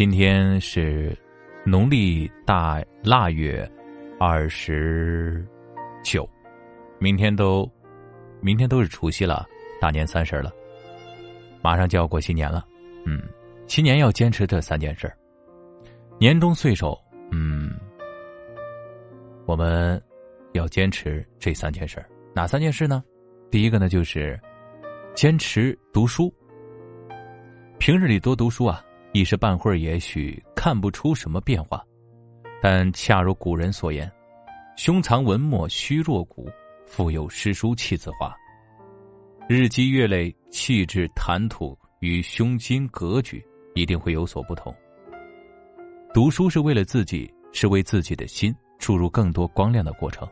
今天是农历大腊月二十九，明天都明天都是除夕了，大年三十了，马上就要过新年了。嗯，新年要坚持这三件事年终岁首，嗯，我们要坚持这三件事哪三件事呢？第一个呢，就是坚持读书。平日里多读书啊，一时半会儿也许看不出什么变化，但恰如古人所言：“胸藏文墨虚若谷，腹有诗书气自华。”日积月累，气质谈吐与胸襟格局一定会有所不同。读书是为了自己，是为自己的心注入更多光亮的过程。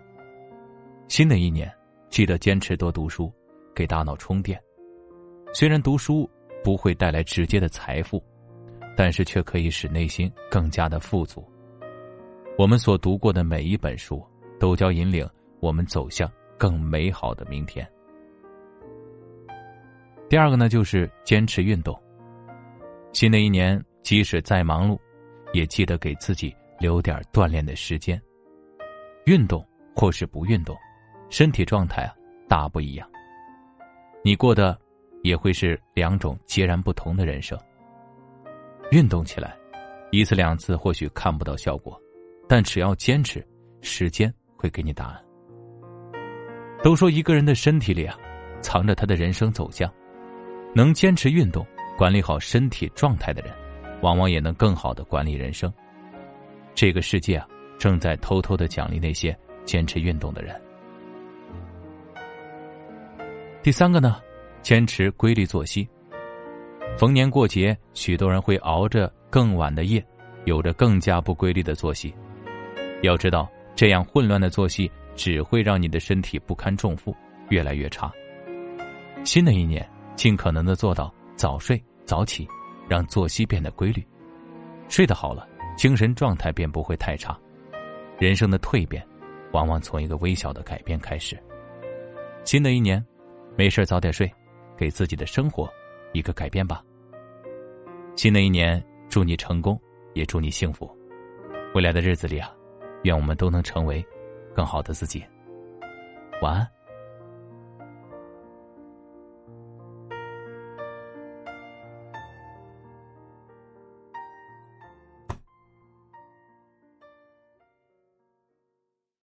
新的一年。记得坚持多读书，给大脑充电。虽然读书不会带来直接的财富，但是却可以使内心更加的富足。我们所读过的每一本书，都将引领我们走向更美好的明天。第二个呢，就是坚持运动。新的一年，即使再忙碌，也记得给自己留点锻炼的时间。运动或是不运动。身体状态啊，大不一样。你过的也会是两种截然不同的人生。运动起来，一次两次或许看不到效果，但只要坚持，时间会给你答案。都说一个人的身体里啊，藏着他的人生走向。能坚持运动，管理好身体状态的人，往往也能更好的管理人生。这个世界啊，正在偷偷的奖励那些坚持运动的人。第三个呢，坚持规律作息。逢年过节，许多人会熬着更晚的夜，有着更加不规律的作息。要知道，这样混乱的作息只会让你的身体不堪重负，越来越差。新的一年，尽可能的做到早睡早起，让作息变得规律。睡得好了，精神状态便不会太差。人生的蜕变，往往从一个微小的改变开始。新的一年。没事早点睡，给自己的生活一个改变吧。新的一年，祝你成功，也祝你幸福。未来的日子里啊，愿我们都能成为更好的自己。晚安。